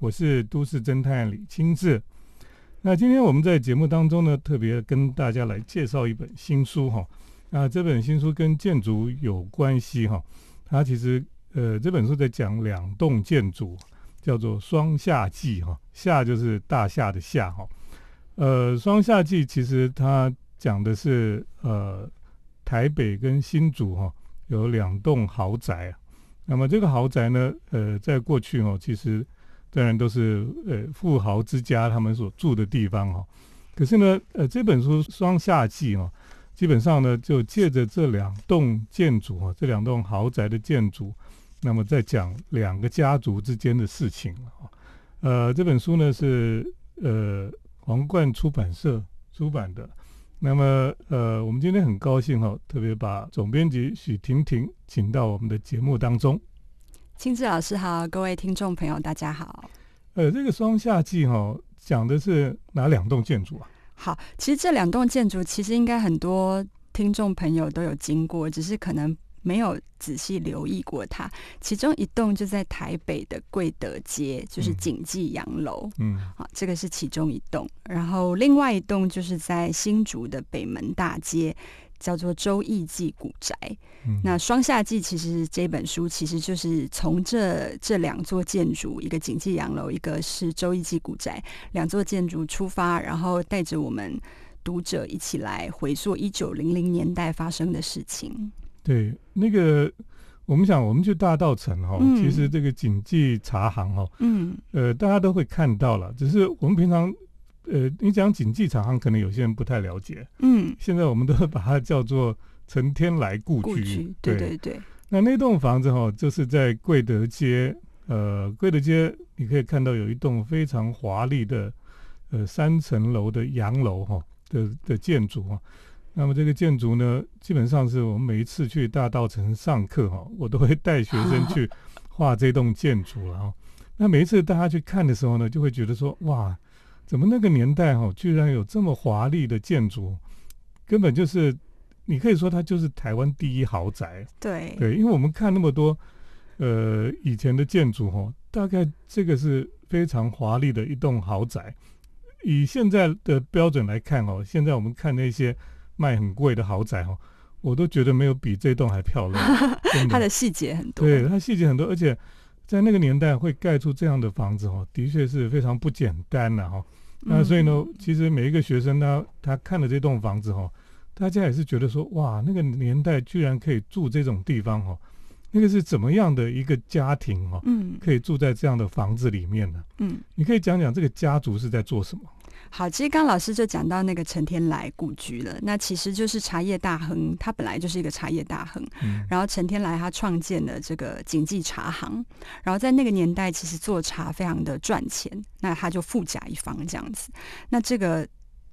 我是都市侦探李清志。那今天我们在节目当中呢，特别跟大家来介绍一本新书哈。那这本新书跟建筑有关系哈。它其实呃这本书在讲两栋建筑，叫做双夏季哈。夏就是大夏的夏哈。呃，双夏季其实它讲的是呃台北跟新竹哈有两栋豪宅。那么这个豪宅呢，呃，在过去哦，其实当然都是呃富豪之家他们所住的地方哈。可是呢，呃，这本书《双夏记》哦，基本上呢就借着这两栋建筑哈，这两栋豪宅的建筑，那么在讲两个家族之间的事情了呃，这本书呢是呃皇冠出版社出版的。那么，呃，我们今天很高兴哈，特别把总编辑许婷婷请到我们的节目当中。青志老师好，各位听众朋友大家好。呃，这个双夏季哈讲的是哪两栋建筑啊？好，其实这两栋建筑其实应该很多听众朋友都有经过，只是可能。没有仔细留意过它，其中一栋就在台北的贵德街，就是景记洋楼。嗯，好，这个是其中一栋。然后另外一栋就是在新竹的北门大街，叫做周易记古宅。那双夏季其实这本书其实就是从这这两座建筑，一个景记洋楼，一个是周易记古宅，两座建筑出发，然后带着我们读者一起来回溯一九零零年代发生的事情。对，那个我们想，我们去大道城哈，其实这个景记茶行哈，嗯，呃，大家都会看到了。只是我们平常，呃，你讲景记茶行，可能有些人不太了解，嗯，现在我们都会把它叫做陈天来故居，对对对。那那栋房子哈，就是在贵德街，呃，贵德街你可以看到有一栋非常华丽的，呃，三层楼的洋楼哈的的建筑哈。那么这个建筑呢，基本上是我们每一次去大道城上课哈，我都会带学生去 画这栋建筑了哈。那每一次大家去看的时候呢，就会觉得说哇，怎么那个年代哈，居然有这么华丽的建筑，根本就是你可以说它就是台湾第一豪宅。对对，因为我们看那么多呃以前的建筑哈，大概这个是非常华丽的一栋豪宅。以现在的标准来看哦，现在我们看那些。卖很贵的豪宅哦，我都觉得没有比这栋还漂亮。它的细节很多，对它细节很多，而且在那个年代会盖出这样的房子哦，的确是非常不简单的哈。那所以呢，其实每一个学生呢，他看了这栋房子哈，大家也是觉得说，哇，那个年代居然可以住这种地方哦，那个是怎么样的一个家庭哦？嗯，可以住在这样的房子里面呢？嗯，你可以讲讲这个家族是在做什么？好，其实刚老师就讲到那个陈天来故居了，那其实就是茶叶大亨，他本来就是一个茶叶大亨，嗯然后陈天来他创建了这个景记茶行，然后在那个年代其实做茶非常的赚钱，那他就富甲一方这样子。那这个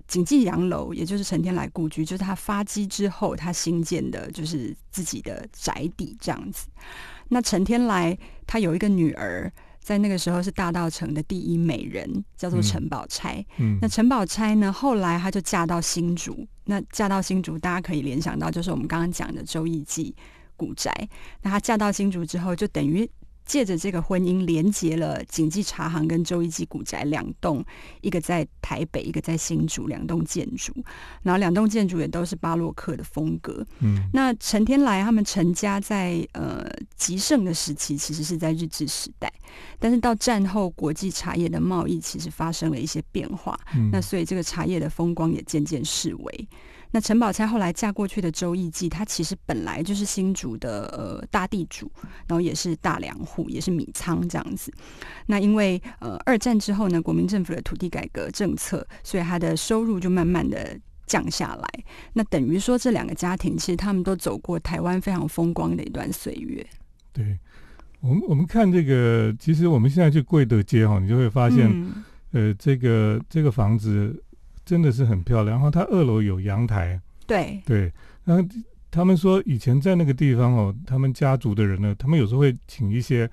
景记洋楼，也就是陈天来故居，就是他发迹之后他新建的，就是自己的宅邸这样子。那陈天来他有一个女儿。在那个时候是大道城的第一美人，叫做陈宝钗。嗯，那陈宝钗呢，后来她就嫁到新竹。那嫁到新竹，大家可以联想到，就是我们刚刚讲的周易记古宅。那她嫁到新竹之后，就等于。借着这个婚姻，连接了景记茶行跟周一记古宅两栋，一个在台北，一个在新竹，两栋建筑。然后两栋建筑也都是巴洛克的风格。嗯，那陈天来他们陈家在呃极盛的时期，其实是在日治时代，但是到战后，国际茶叶的贸易其实发生了一些变化。嗯，那所以这个茶叶的风光也渐渐式微。那陈宝钗后来嫁过去的周易记，她其实本来就是新竹的呃大地主，然后也是大粮户，也是米仓这样子。那因为呃二战之后呢，国民政府的土地改革政策，所以他的收入就慢慢的降下来。那等于说这两个家庭其实他们都走过台湾非常风光的一段岁月。对，我们我们看这个，其实我们现在去贵德街哈，你就会发现，呃，这个这个房子。真的是很漂亮，然后它二楼有阳台，对对，然后他们说以前在那个地方哦，他们家族的人呢，他们有时候会请一些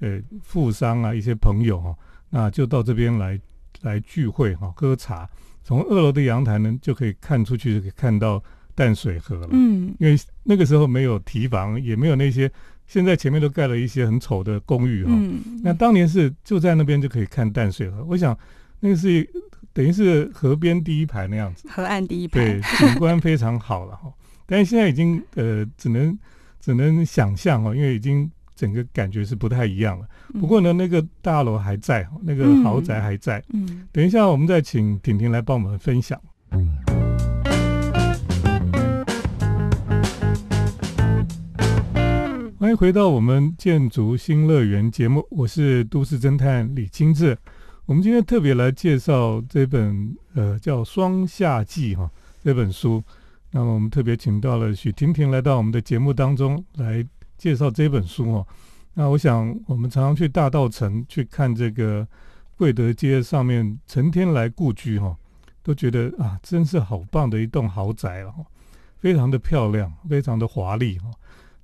呃富商啊，一些朋友哈，那就到这边来来聚会哈，喝茶。从二楼的阳台呢，就可以看出去，就可以看到淡水河了。嗯，因为那个时候没有提防，也没有那些现在前面都盖了一些很丑的公寓哈。那当年是就在那边就可以看淡水河，我想那个是等于是河边第一排那样子，河岸第一排，对，景观非常好了哈。但是现在已经呃，只能只能想象哦，因为已经整个感觉是不太一样了。不过呢，那个大楼还在，那个豪宅还在。嗯，等一下我们再请婷婷来帮我们分享。欢迎回到我们建筑新乐园节目，我是都市侦探李清志。我们今天特别来介绍这本呃叫《双夏季》哈这本书。那么我们特别请到了许婷婷来到我们的节目当中来介绍这本书哦。那我想我们常常去大道城去看这个贵德街上面陈天来故居哈，都觉得啊真是好棒的一栋豪宅了哈，非常的漂亮，非常的华丽哈。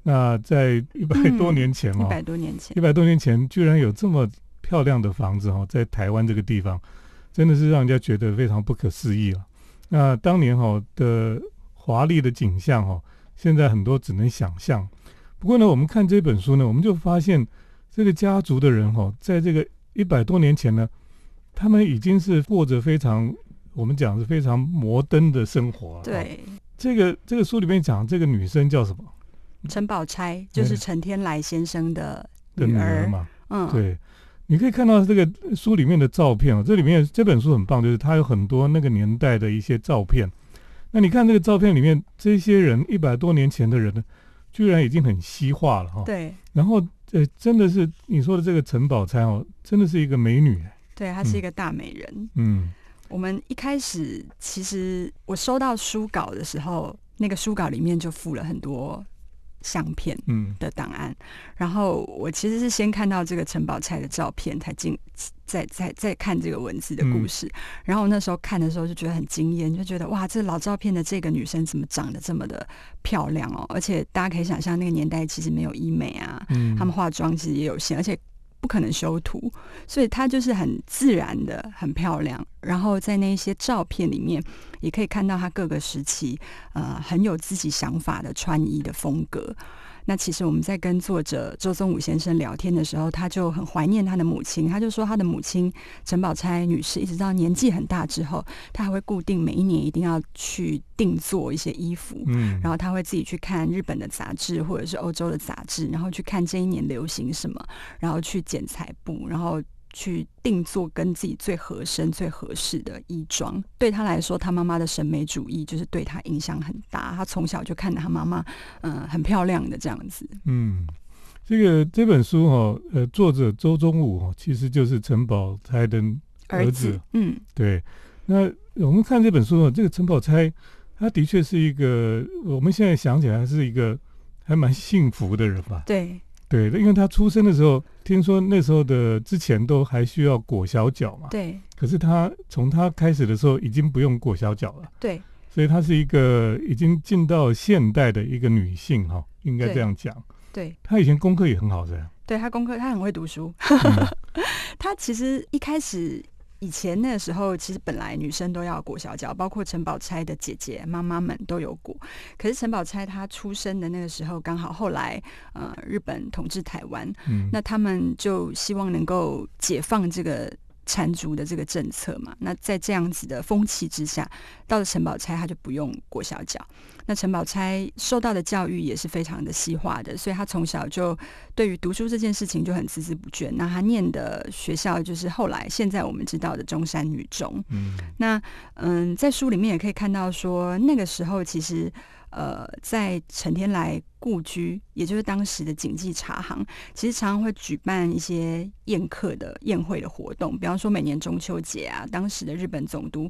那在一百多年前哦，一百多年前，一百多年前居然有这么漂亮的房子哈，在台湾这个地方，真的是让人家觉得非常不可思议啊。那当年哈的华丽的景象哈，现在很多只能想象。不过呢，我们看这本书呢，我们就发现这个家族的人哈，在这个一百多年前呢，他们已经是过着非常我们讲是非常摩登的生活。对，这个这个书里面讲这个女生叫什么？陈宝钗就是陈天来先生的女儿嘛，嗯，对，你可以看到这个书里面的照片啊，这里面这本书很棒，就是它有很多那个年代的一些照片。那你看这个照片里面，这些人一百多年前的人呢，居然已经很西化了哈。对。然后呃，真的是你说的这个陈宝钗哦，真的是一个美女。对，她是一个大美人。嗯。我们一开始其实我收到书稿的时候，那个书稿里面就附了很多。相片的档案，然后我其实是先看到这个陈宝钗的照片，才进再再再看这个文字的故事。然后那时候看的时候就觉得很惊艳，就觉得哇，这老照片的这个女生怎么长得这么的漂亮哦？而且大家可以想象，那个年代其实没有医美啊，嗯他们化妆其实也有限，而且。不可能修图，所以他就是很自然的、很漂亮。然后在那些照片里面，也可以看到他各个时期呃很有自己想法的穿衣的风格。那其实我们在跟作者周宗武先生聊天的时候，他就很怀念他的母亲。他就说，他的母亲陈宝钗女士，一直到年纪很大之后，她还会固定每一年一定要去定做一些衣服。嗯，然后她会自己去看日本的杂志或者是欧洲的杂志，然后去看这一年流行什么，然后去剪裁布，然后。去定做跟自己最合身、最合适的衣装，对他来说，他妈妈的审美主义就是对他影响很大。他从小就看着他妈妈，嗯，很漂亮的这样子。嗯，这个这本书哈，呃，作者周宗武其实就是陈宝钗的儿子。嗯，对。那我们看这本书这个陈宝钗，他的确是一个，我们现在想起来是一个还蛮幸福的人吧？对。对，因为他出生的时候，听说那时候的之前都还需要裹小脚嘛。对。可是他从他开始的时候，已经不用裹小脚了。对。所以她是一个已经进到现代的一个女性哈，应该这样讲。对。她以前功课也很好的。对她功课，她很会读书。她其实一开始。以前那个时候，其实本来女生都要裹小脚，包括陈宝钗的姐姐妈妈们都有裹。可是陈宝钗她出生的那个时候，刚好后来呃日本统治台湾，那他们就希望能够解放这个。缠足的这个政策嘛，那在这样子的风气之下，到了陈宝钗，她就不用裹小脚。那陈宝钗受到的教育也是非常的西化的，所以她从小就对于读书这件事情就很孜孜不倦。那她念的学校就是后来现在我们知道的中山女中。嗯，那嗯，在书里面也可以看到说，那个时候其实。呃，在陈天来故居，也就是当时的景记茶行，其实常常会举办一些宴客的宴会的活动。比方说，每年中秋节啊，当时的日本总督，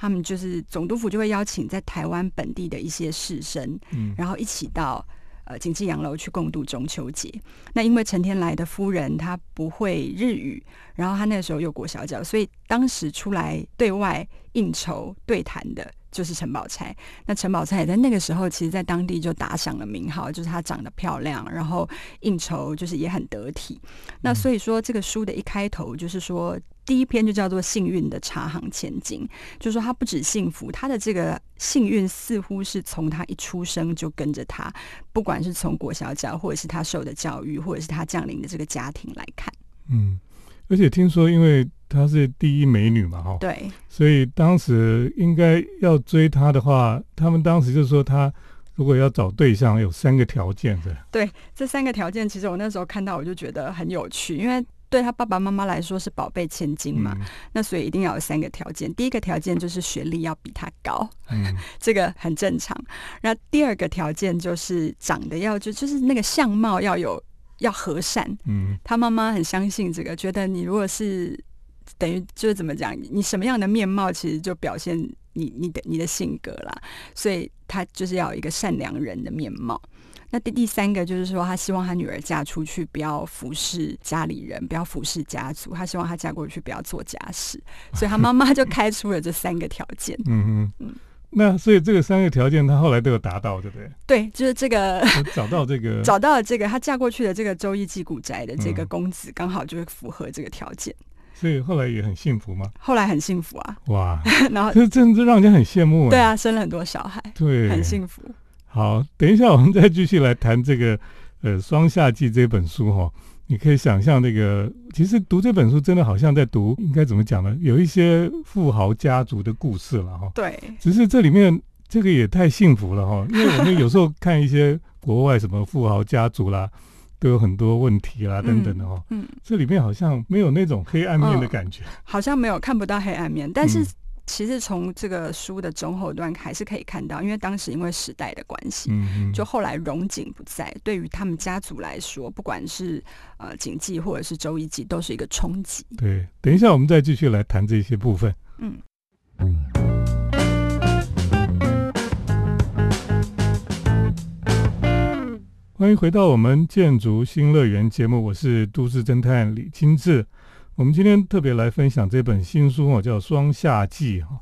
他们就是总督府就会邀请在台湾本地的一些士绅，嗯，然后一起到呃景济洋楼去共度中秋节。那因为陈天来的夫人她不会日语，然后她那个时候又裹小脚，所以当时出来对外应酬对谈的。就是陈宝钗。那陈宝钗也在那个时候，其实，在当地就打响了名号，就是她长得漂亮，然后应酬就是也很得体。那所以说，这个书的一开头就是说，第一篇就叫做“幸运的茶行千金”，就是说她不止幸福，她的这个幸运似乎是从她一出生就跟着她，不管是从国小教，或者是她受的教育，或者是她降临的这个家庭来看。嗯，而且听说，因为她是第一美女嘛，哈，对，所以当时应该要追她的话，他们当时就说她如果要找对象，有三个条件的。对，这三个条件，其实我那时候看到，我就觉得很有趣，因为对他爸爸妈妈来说是宝贝千金嘛，那所以一定要有三个条件。第一个条件就是学历要比他高，嗯，这个很正常。那第二个条件就是长得要就就是那个相貌要有。要和善，嗯，他妈妈很相信这个，觉得你如果是等于就是怎么讲，你什么样的面貌，其实就表现你你的你的性格啦。所以他就是要有一个善良人的面貌。那第第三个就是说，他希望他女儿嫁出去不要服侍家里人，不要服侍家族，他希望她嫁过去不要做家事。所以他妈妈就开出了这三个条件。嗯嗯嗯。那所以这个三个条件，他后来都有达到，对不对？对，就是这个 找到这个 找到了这个，她嫁过去的这个周易记古宅的这个公子，刚好就是符合这个条件。所以后来也很幸福吗？后来很幸福啊！哇，然后这真的让人家很羡慕。对啊，生了很多小孩，对，很幸福。好，等一下我们再继续来谈这个呃《双夏记》这本书哈。你可以想象，那个其实读这本书真的好像在读，应该怎么讲呢？有一些富豪家族的故事了哈。对。只是这里面这个也太幸福了哈，因为我们有时候看一些国外什么富豪家族啦，都有很多问题啦等等的哦。嗯。这里面好像没有那种黑暗面的感觉。好像没有看不到黑暗面，但是。其实从这个书的中后段还是可以看到，因为当时因为时代的关系，嗯就后来荣景不在，对于他们家族来说，不管是呃景记或者是周一记，都是一个冲击。对，等一下我们再继续来谈这些部分。嗯。欢迎回到我们建筑新乐园节目，我是都市侦探李清志。我们今天特别来分享这本新书哦，叫《双夏记》哈。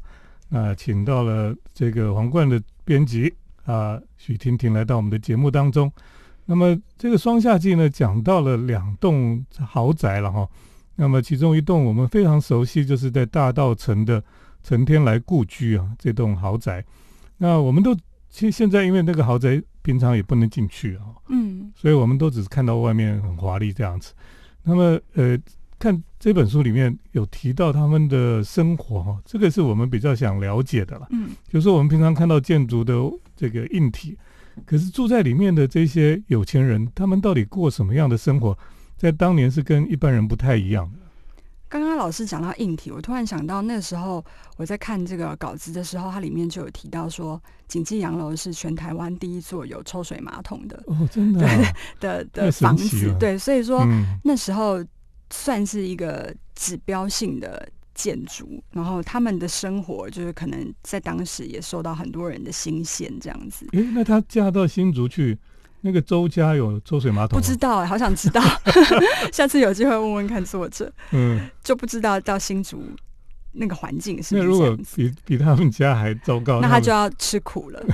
那请到了这个皇冠的编辑啊，许婷婷来到我们的节目当中。那么这个《双夏记》呢，讲到了两栋豪宅了哈。那么其中一栋我们非常熟悉，就是在大道城的陈天来故居啊，这栋豪宅。那我们都其实现在因为那个豪宅平常也不能进去啊，嗯，所以我们都只是看到外面很华丽这样子。那么呃。看这本书里面有提到他们的生活哈，这个是我们比较想了解的了。嗯，就是说我们平常看到建筑的这个硬体，可是住在里面的这些有钱人，他们到底过什么样的生活，在当年是跟一般人不太一样的。刚刚老师讲到硬体，我突然想到那时候我在看这个稿子的时候，它里面就有提到说，景记洋楼是全台湾第一座有抽水马桶的哦，真的 的的房子，对，所以说那时候。算是一个指标性的建筑，然后他们的生活就是可能在当时也受到很多人的新鲜这样子。哎，那他嫁到新竹去，那个周家有抽水马桶？不知道，好想知道，下次有机会问问看作者。嗯，就不知道到新竹那个环境是。那如果比比他们家还糟糕，那他就要吃苦了。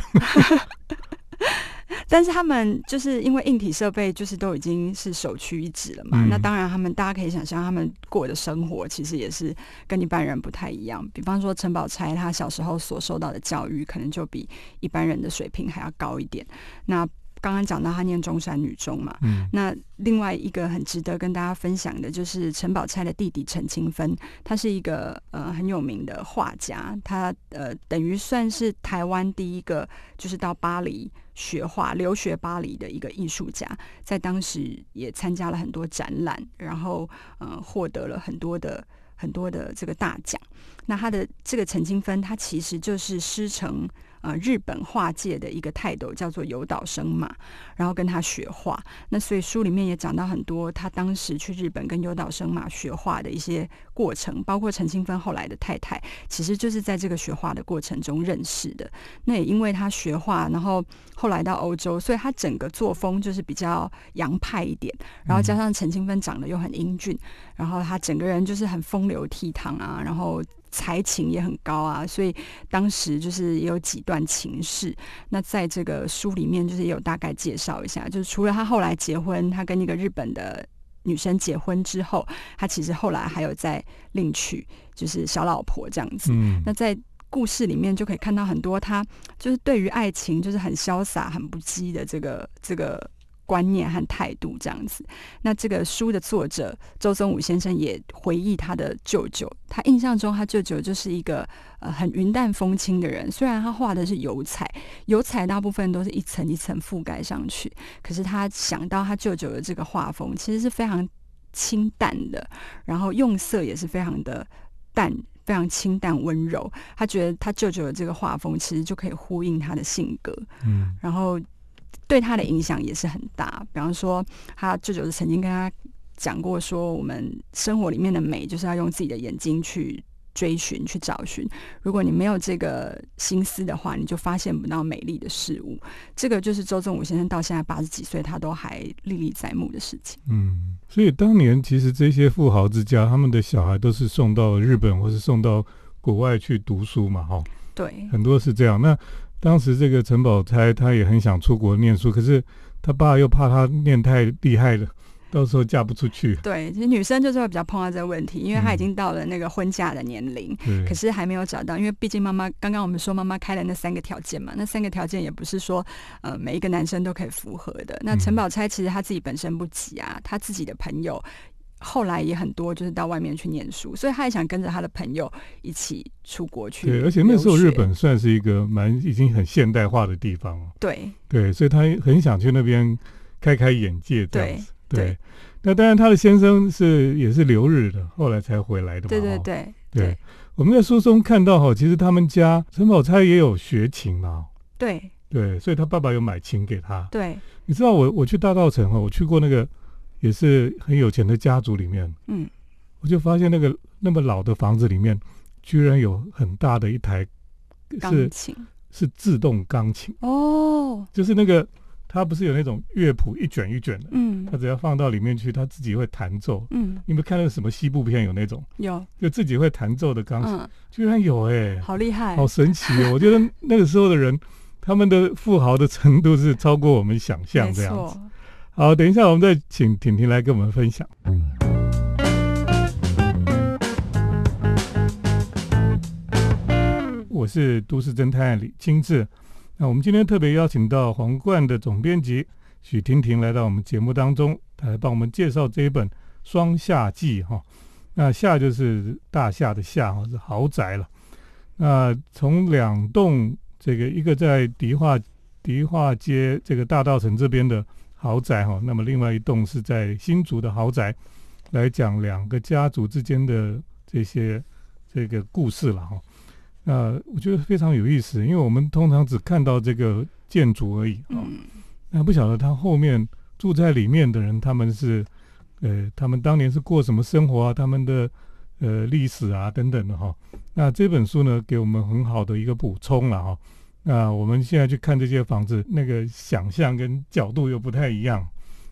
但是他们就是因为硬体设备就是都已经是首屈一指了嘛，那当然他们大家可以想象，他们过的生活其实也是跟一般人不太一样。比方说陈宝钗，她小时候所受到的教育，可能就比一般人的水平还要高一点。那刚刚讲到他念中山女中嘛，那另外一个很值得跟大家分享的就是陈宝钗的弟弟陈清芬，他是一个呃很有名的画家，他呃等于算是台湾第一个就是到巴黎学画、留学巴黎的一个艺术家，在当时也参加了很多展览，然后呃获得了很多的很多的这个大奖。那他的这个陈清芬，他其实就是师承。呃，日本画界的一个泰斗叫做有岛生马，然后跟他学画。那所以书里面也讲到很多他当时去日本跟有岛生马学画的一些过程，包括陈清芬后来的太太，其实就是在这个学画的过程中认识的。那也因为他学画，然后后来到欧洲，所以他整个作风就是比较洋派一点。然后加上陈清芬长得又很英俊，然后他整个人就是很风流倜傥啊，然后才情也很高啊，所以当时就是也有几段情事。那在这个书里面，就是也有大概介绍一下，就是除了他后来结婚，他跟一个日本的女生结婚之后，他其实后来还有在另娶就是小老婆这样子。嗯，那在故事里面就可以看到很多他就是对于爱情就是很潇洒、很不羁的这个这个。观念和态度这样子，那这个书的作者周宗武先生也回忆他的舅舅，他印象中他舅舅就是一个呃很云淡风轻的人，虽然他画的是油彩，油彩大部分都是一层一层覆盖上去，可是他想到他舅舅的这个画风其实是非常清淡的，然后用色也是非常的淡，非常清淡温柔，他觉得他舅舅的这个画风其实就可以呼应他的性格，嗯，然后。对他的影响也是很大。比方说，他舅舅是曾经跟他讲过，说我们生活里面的美，就是要用自己的眼睛去追寻、去找寻。如果你没有这个心思的话，你就发现不到美丽的事物。这个就是周正武先生到现在八十几岁，他都还历历在目的事情。嗯，所以当年其实这些富豪之家，他们的小孩都是送到日本或是送到国外去读书嘛，哈。对，很多是这样。那当时这个陈宝钗，她也很想出国念书，可是她爸又怕她念太厉害了，到时候嫁不出去。对，其实女生就是会比较碰到这个问题，因为她已经到了那个婚嫁的年龄，可是还没有找到。因为毕竟妈妈刚刚我们说妈妈开了那三个条件嘛，那三个条件也不是说呃每一个男生都可以符合的。那陈宝钗其实她自己本身不急啊，她自己的朋友。后来也很多，就是到外面去念书，所以他也想跟着他的朋友一起出国去。对，而且那时候日本算是一个蛮已经很现代化的地方对对，所以他很想去那边开开眼界这样子。对，那当然他的先生是也是留日的，后来才回来的嘛。对对对对。我们在书中看到哈，其实他们家陈宝钗也有学琴嘛。对对，所以他爸爸有买琴给他。对，你知道我我去大道城哈，我去过那个。也是很有钱的家族里面，嗯，我就发现那个那么老的房子里面，居然有很大的一台钢琴，是自动钢琴。哦，就是那个它不是有那种乐谱一卷一卷的，嗯，它只要放到里面去，它自己会弹奏，嗯，你们看那个什么西部片有那种，有。就自己会弹奏的钢琴，居然有哎，好厉害，好神奇哦！我觉得那个时候的人，他们的富豪的程度是超过我们想象这样子。好，等一下，我们再请婷婷来跟我们分享。我是都市侦探李清志。那我们今天特别邀请到皇冠的总编辑许婷婷来到我们节目当中，她来帮我们介绍这一本《双夏记》哈。那夏就是大夏的夏哈，是豪宅了。那从两栋这个，一个在迪化迪化街这个大道城这边的。豪宅哈，那么另外一栋是在新竹的豪宅，来讲两个家族之间的这些这个故事了哈。那我觉得非常有意思，因为我们通常只看到这个建筑而已啊，那不晓得他后面住在里面的人，他们是呃，他们当年是过什么生活啊，他们的呃历史啊等等的哈。那这本书呢，给我们很好的一个补充了哈。那我们现在去看这些房子，那个想象跟角度又不太一样。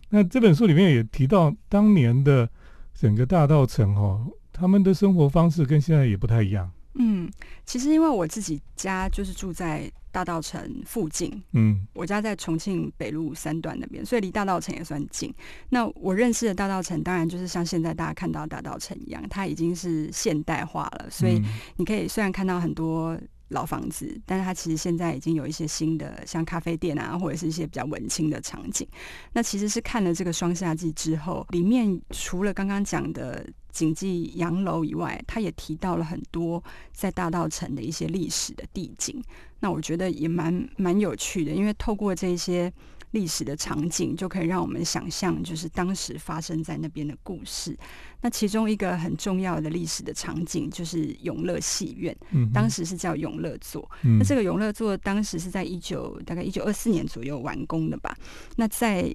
那这本书里面也提到，当年的整个大道城哦，他们的生活方式跟现在也不太一样。嗯，其实因为我自己家就是住在大道城附近，嗯，我家在重庆北路三段那边，所以离大道城也算近。那我认识的大道城，当然就是像现在大家看到大道城一样，它已经是现代化了，所以你可以虽然看到很多。老房子，但是它其实现在已经有一些新的，像咖啡店啊，或者是一些比较文青的场景。那其实是看了这个双夏季之后，里面除了刚刚讲的景记洋楼以外，他也提到了很多在大道城的一些历史的地景。那我觉得也蛮蛮有趣的，因为透过这些。历史的场景就可以让我们想象，就是当时发生在那边的故事。那其中一个很重要的历史的场景就是永乐戏院，当时是叫永乐座。那这个永乐座当时是在一九大概一九二四年左右完工的吧？那在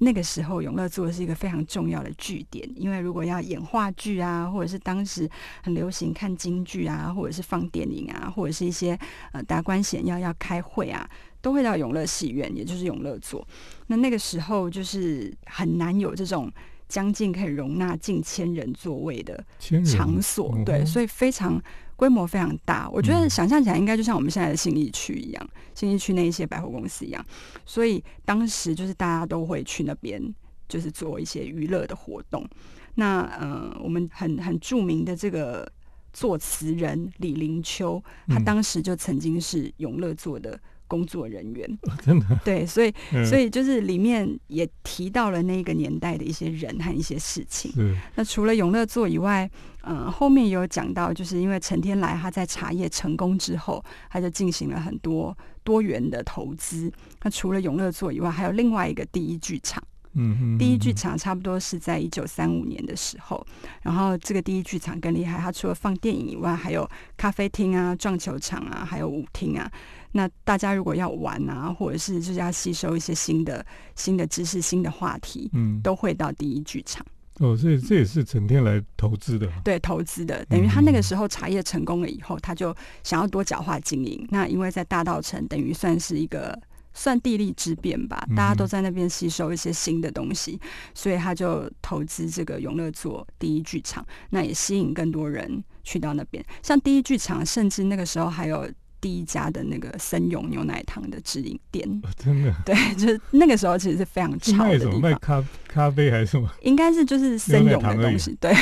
那个时候，永乐座是一个非常重要的据点，因为如果要演话剧啊，或者是当时很流行看京剧啊，或者是放电影啊，或者是一些呃达官显要要开会啊。都会到永乐戏院，也就是永乐座。那那个时候就是很难有这种将近可以容纳近千人座位的场所，对，哦所以非常规模非常大。我觉得嗯想象起来应该就像我们现在的信义区一样，信义区那一些百货公司一样。所以当时就是大家都会去那边，就是做一些娱乐的活动。那呃，我们很很著名的这个作词人李林秋，他嗯当时就曾经是永乐座的工作人员。真的，对，所以嗯所以就是里面也提到了那个年代的一些人和一些事情。那除了永乐座以外，嗯，后面也有讲到，就是因为陈天来他在茶叶成功之后，他就进行了很多多元的投资。那除了永乐座以外，还有另外一个第一剧场。嗯嗯，第一剧嗯场差不多是在一九三五年的时候，然后这个第一剧场更厉害，它除了放电影以外，还有咖啡厅啊、撞球场啊，还有舞厅啊。那大家如果要玩啊，或者是就是要吸收一些新的新的知识、新的话题，嗯都会到第一剧场。哦，所以这也是陈天来投资的，对投资的，等于他那嗯个时候茶叶成功了以后，他就想要多角化经营。那因为在大道城，等于算是一个算地利之便吧，嗯大家都在那边吸收一些新的东西，所以他就投资这个永乐座第一剧场，那也吸引更多人去到那边。像第一剧场，甚至那个时候还有。第一家的那个森永牛奶糖的直营店，哦真的对，就是那个时候其实是非常是潮的卖什么？地方，卖咖咖啡还是什么？应该是就是森永的东西，对，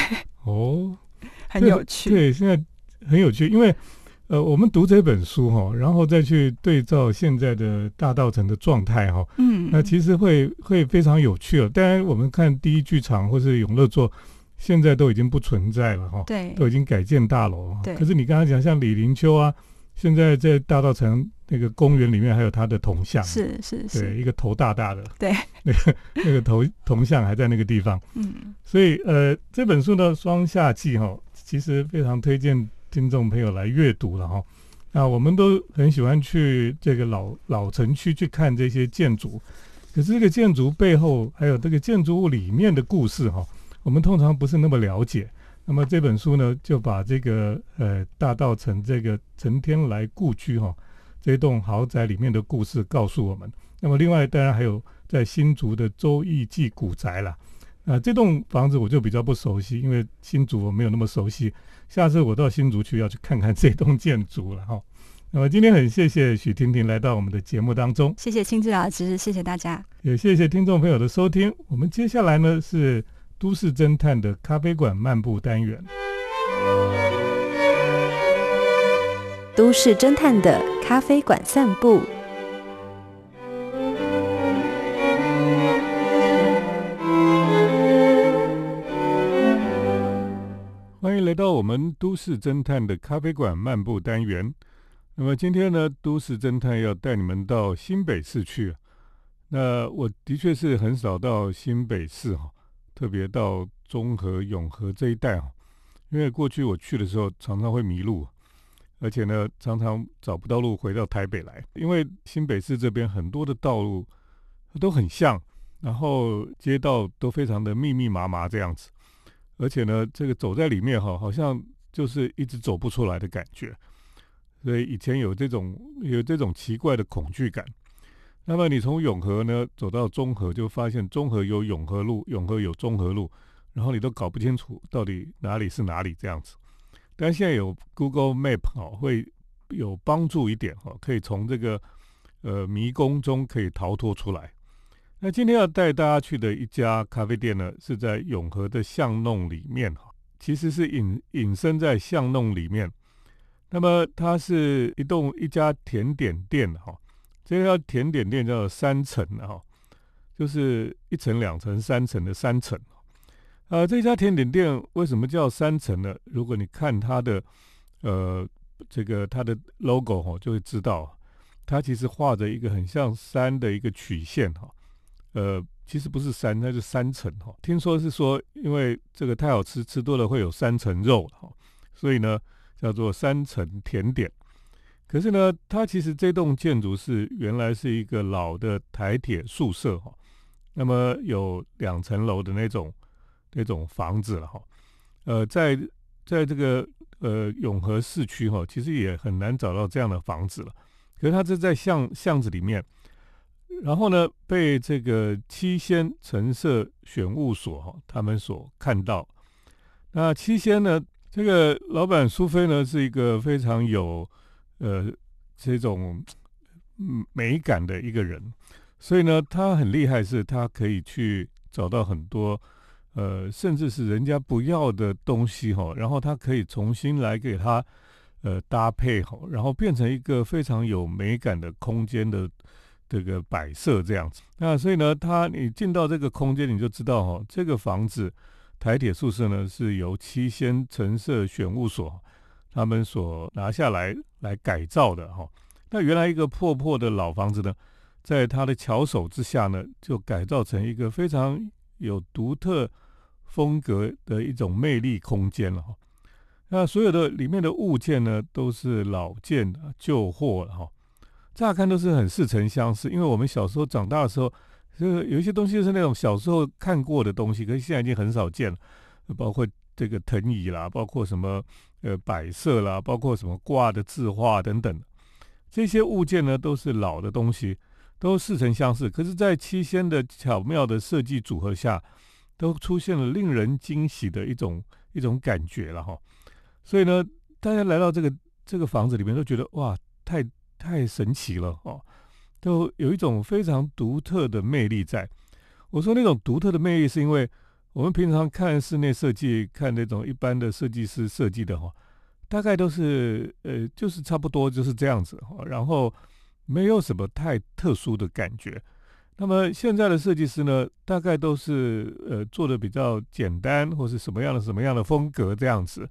哦，很有趣。对，现在很有趣，因为呃，我们读这本书哈，然后再去对照现在的大道城的状态哈，嗯，那其实会会非常有趣了。当然，我们看第一剧场或是永乐座，现在都已经不存在了哈，对都已经改建大楼。对可是你刚刚讲像李林秋啊，现在在大道城那个公园里面还有他的铜像，是是对，是，一个头大大的，对，那个那个头铜像还在那个地方。嗯，所以呃，这本书的《双夏季》哈，其实非常推荐听众朋友来阅读了哈。那我们都很喜欢去这个老老城区去看这些建筑，可是这个建筑背后还有这个建筑物里面的故事哈，我们通常不是那么了解。那么这本书呢，就把这个呃大道城这个陈天来故居哈这栋豪宅里面的故事告诉我们。那么另外当然还有在新竹的周易记古宅啦。啊，这栋房子我就比较不熟悉，因为新竹我没有那么熟悉。下次我到新竹去要去看看这栋建筑了哈。那么今天很谢谢许婷婷来到我们的节目当中，谢谢青志老师，谢谢大家。也谢谢听众朋友的收听。我们接下来呢是都市侦探的咖啡馆漫步单元。都市侦探的咖啡馆散步。欢迎来到我们都市侦探的咖啡馆漫步单元。那么今天呢，都市侦探要带你们到新北市去。那我的确是很少到新北市哈，特别到中和、永和这一带啊，因为过去我去的时候常常会迷路，而且呢常常找不到路回到台北来，因为新北市这边很多的道路都很像，然后街道都非常的密密麻麻这样子。而且呢，这个走在里面哈，好像就是一直走不出来的感觉，所以以前有这种有这种奇怪的恐惧感。那么你从永和呢走到中和，就发现中和有永和路，永和有中和路，然后你都搞不清楚到底哪里是哪里这样子。但现在有 Google Map 哈，会有帮助一点哈，可以从这个呃迷宫中可以逃脱出来。那今天要带大家去的一家咖啡店呢，是在永和的巷弄里面哈，其实是隐隐身在巷弄里面。那么它是一栋一家甜点店哈，这家甜点店叫三层哈，就是一层、两层、三层的三层。呃，这家甜点店为什么叫三层呢？如果你看它的呃这个它的 logo 哈，就会知道它其实画着一个很像山的一个曲线哈。呃，其实不是山，那是三层哈。听说是说，因为这个太好吃，吃多了会有三层肉哈，所以呢叫做三层甜点。可是呢，它其实这栋建筑是原来是一个老的台铁宿舍哈，那么有两层楼的那种那种房子了哈。呃，在在这个呃永和市区哈，其实也很难找到这样的房子了。可是它这在巷巷子里面。然后呢，被这个七仙橙色选物所哈他们所看到。那七仙呢，这个老板苏菲呢，是一个非常有呃这种美感的一个人，所以呢，他很厉害，是他可以去找到很多呃，甚至是人家不要的东西哈，然后他可以重新来给他呃搭配好，然后变成一个非常有美感的空间的。这个摆设这样子，那所以呢，他你进到这个空间，你就知道哈，这个房子台铁宿舍呢是由七仙橙色选物所他们所拿下来来改造的哈。那原来一个破破的老房子呢，在他的巧手之下呢，就改造成一个非常有独特风格的一种魅力空间了哈。那所有的里面的物件呢，都是老件旧货哈。乍看都是很似曾相识，因为我们小时候长大的时候，这个有一些东西是那种小时候看过的东西，可是现在已经很少见了。包括这个藤椅啦，包括什么呃摆设啦，包括什么挂的字画等等，这些物件呢都是老的东西，都似曾相识。可是，在七仙的巧妙的设计组合下，都出现了令人惊喜的一种一种感觉了哈。所以呢，大家来到这个这个房子里面，都觉得哇，太。太神奇了哦，都有一种非常独特的魅力在。我说那种独特的魅力，是因为我们平常看室内设计，看那种一般的设计师设计的哈，大概都是呃，就是差不多就是这样子哈，然后没有什么太特殊的感觉。那么现在的设计师呢，大概都是呃做的比较简单，或是什么样的什么样的风格这样子。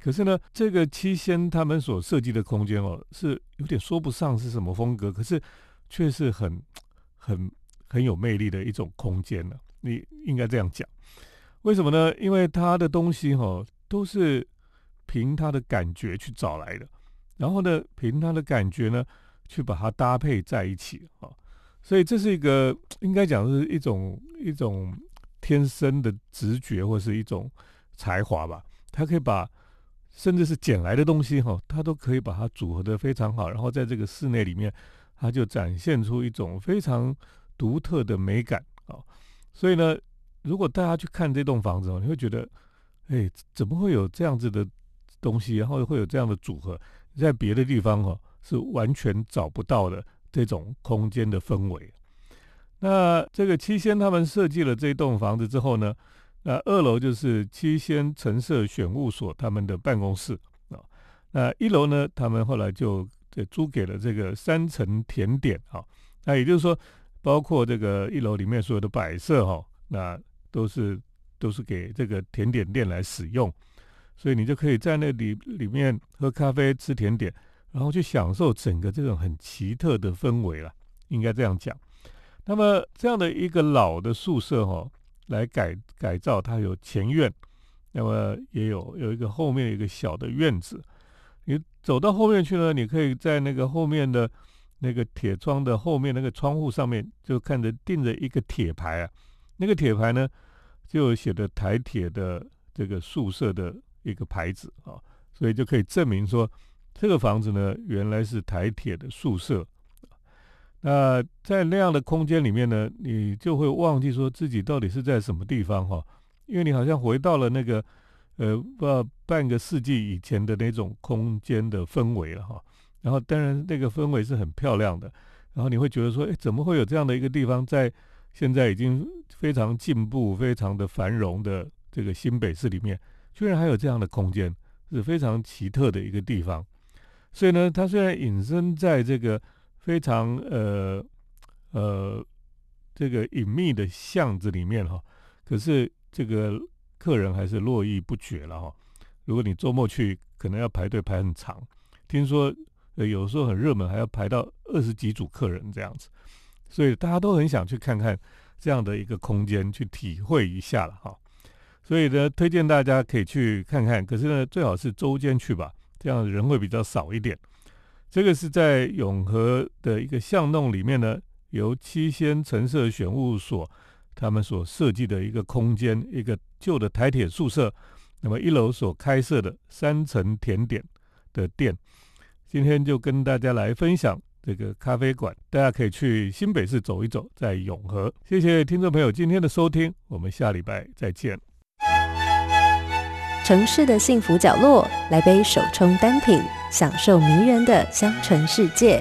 可是呢，这个七仙他们所设计的空间哦，是有点说不上是什么风格，可是却是很、很、很有魅力的一种空间呢。你应该这样讲，为什么呢？因为他的东西哈，都是凭他的感觉去找来的，然后呢，凭他的感觉呢，去把它搭配在一起啊。所以这是一个应该讲是一种一种天生的直觉，或是一种才华吧。他可以把甚至是捡来的东西哈，他都可以把它组合的非常好，然后在这个室内里面，他就展现出一种非常独特的美感啊。所以呢，如果大家去看这栋房子哦，你会觉得，哎，怎么会有这样子的东西，然后会有这样的组合，在别的地方哦是完全找不到的这种空间的氛围。那这个七仙他们设计了这栋房子之后呢？那二楼就是七仙橙色选物所他们的办公室啊，那一楼呢，他们后来就租给了这个三层甜点啊，那也就是说，包括这个一楼里面所有的摆设哈，那都是都是给这个甜点店来使用，所以你就可以在那里里面喝咖啡、吃甜点，然后去享受整个这种很奇特的氛围了，应该这样讲。那么这样的一个老的宿舍哈。来改改造，它有前院，那么也有有一个后面一个小的院子。你走到后面去呢，你可以在那个后面的那个铁窗的后面那个窗户上面，就看着钉着一个铁牌啊。那个铁牌呢，就写的台铁的这个宿舍的一个牌子啊，所以就可以证明说，这个房子呢原来是台铁的宿舍。那在那样的空间里面呢，你就会忘记说自己到底是在什么地方哈，因为你好像回到了那个呃不半个世纪以前的那种空间的氛围了哈。然后当然那个氛围是很漂亮的，然后你会觉得说，哎，怎么会有这样的一个地方在现在已经非常进步、非常的繁荣的这个新北市里面，居然还有这样的空间，是非常奇特的一个地方。所以呢，它虽然隐身在这个。非常呃呃这个隐秘的巷子里面哈，可是这个客人还是络绎不绝了哈。如果你周末去，可能要排队排很长。听说呃有时候很热门，还要排到二十几组客人这样子，所以大家都很想去看看这样的一个空间，去体会一下了哈。所以呢，推荐大家可以去看看，可是呢，最好是周间去吧，这样人会比较少一点。这个是在永和的一个巷弄里面呢，由七仙橙色选物所他们所设计的一个空间，一个旧的台铁宿舍。那么一楼所开设的三层甜点的店，今天就跟大家来分享这个咖啡馆，大家可以去新北市走一走，在永和。谢谢听众朋友今天的收听，我们下礼拜再见。城市的幸福角落，来杯手冲单品，享受迷人的香醇世界。